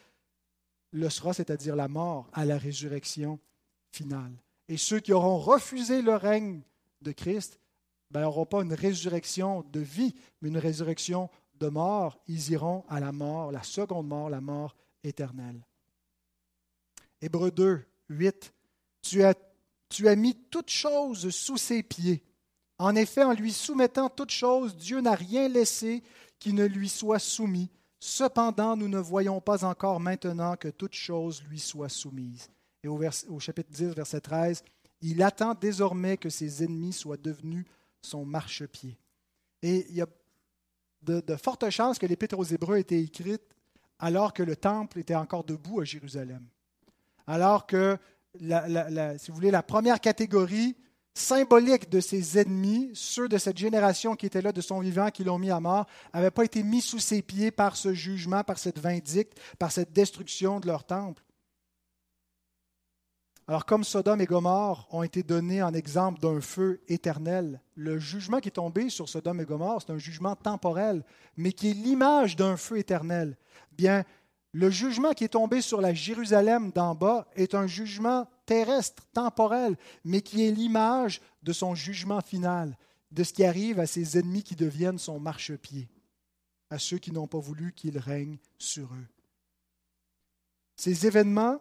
le sera, c'est-à-dire la mort, à la résurrection Et ceux qui auront refusé le règne de Christ ben, n'auront pas une résurrection de vie, mais une résurrection de mort. Ils iront à la mort, la seconde mort, la mort éternelle. Hébreu 2, 8. Tu as, tu as mis toutes choses sous ses pieds. En effet, en lui soumettant toutes choses, Dieu n'a rien laissé qui ne lui soit soumis. Cependant, nous ne voyons pas encore maintenant que toutes choses lui soient soumises. Et au, au chapitre 10, verset 13, il attend désormais que ses ennemis soient devenus son marchepied. Et il y a de, fortes chances que l'Épître aux Hébreux ait été écrite alors que le temple était encore debout à Jérusalem. Alors que, si vous voulez, la première catégorie symbolique de ses ennemis, ceux de cette génération qui étaient là de son vivant, qui l'ont mis à mort, n'avaient pas été mis sous ses pieds par ce jugement, par cette vindicte, par cette destruction de leur temple. Alors comme Sodome et Gomorre ont été donnés en exemple d'un feu éternel, le jugement qui est tombé sur Sodome et Gomorre, c'est un jugement temporel, mais qui est l'image d'un feu éternel. Bien, le jugement qui est tombé sur la Jérusalem d'en bas est un jugement terrestre, temporel, mais qui est l'image de son jugement final, de ce qui arrive à ses ennemis qui deviennent son marchepied, à ceux qui n'ont pas voulu qu'il règne sur eux. Ces événements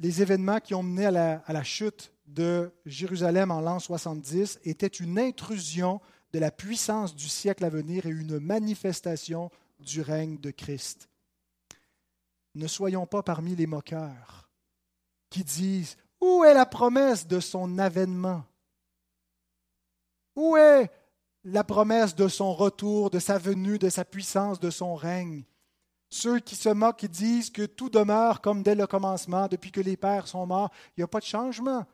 les événements qui ont mené à la, chute de Jérusalem en l'an 70 étaient une intrusion de la puissance du siècle à venir et une manifestation du règne de Christ. Ne soyons pas parmi les moqueurs qui disent Où est la promesse de son avènement? Où est la promesse de son retour, de sa venue, de sa puissance, de son règne? Ceux qui se moquent et disent que tout demeure comme dès le commencement, depuis que les pères sont morts, il n'y a pas de changement.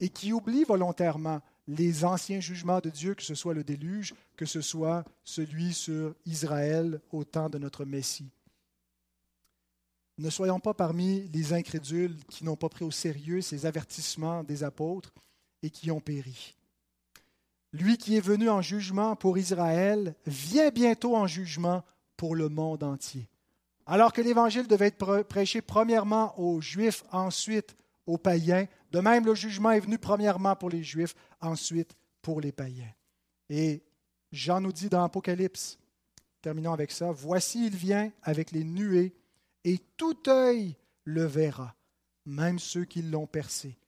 Et qui oublient volontairement les anciens jugements de Dieu, que ce soit le déluge, que ce soit celui sur Israël au temps de notre Messie. Ne soyons pas parmi les incrédules qui n'ont pas pris au sérieux ces avertissements des apôtres et qui ont péri. Lui qui est venu en jugement pour Israël vient bientôt en jugement pour le monde entier. Alors que l'Évangile devait être prêché premièrement aux Juifs, ensuite aux païens, de même le jugement est venu premièrement pour les Juifs, ensuite pour les païens. Et Jean nous dit dans Apocalypse, terminons avec ça, Voici il vient avec les nuées, et tout œil le verra, même ceux qui l'ont percé.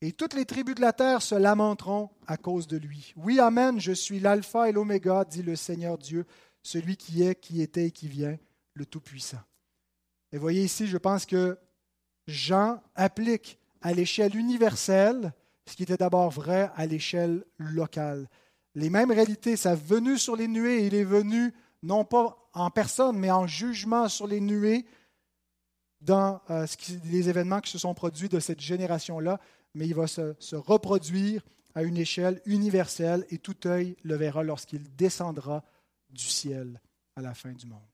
Et toutes les tribus de la terre se lamenteront à cause de lui. Oui, Amen, je suis l'alpha et l'oméga, dit le Seigneur Dieu, celui qui est, qui était et qui vient, le Tout-Puissant. Et voyez ici, je pense que Jean applique à l'échelle universelle ce qui était d'abord vrai à l'échelle locale. Les mêmes réalités, sa venue sur les nuées, il est venu non pas en personne, mais en jugement sur les nuées dans euh, les événements qui se sont produits de cette génération-là, mais il va se reproduire à une échelle universelle et tout œil le verra lorsqu'il descendra du ciel à la fin du monde.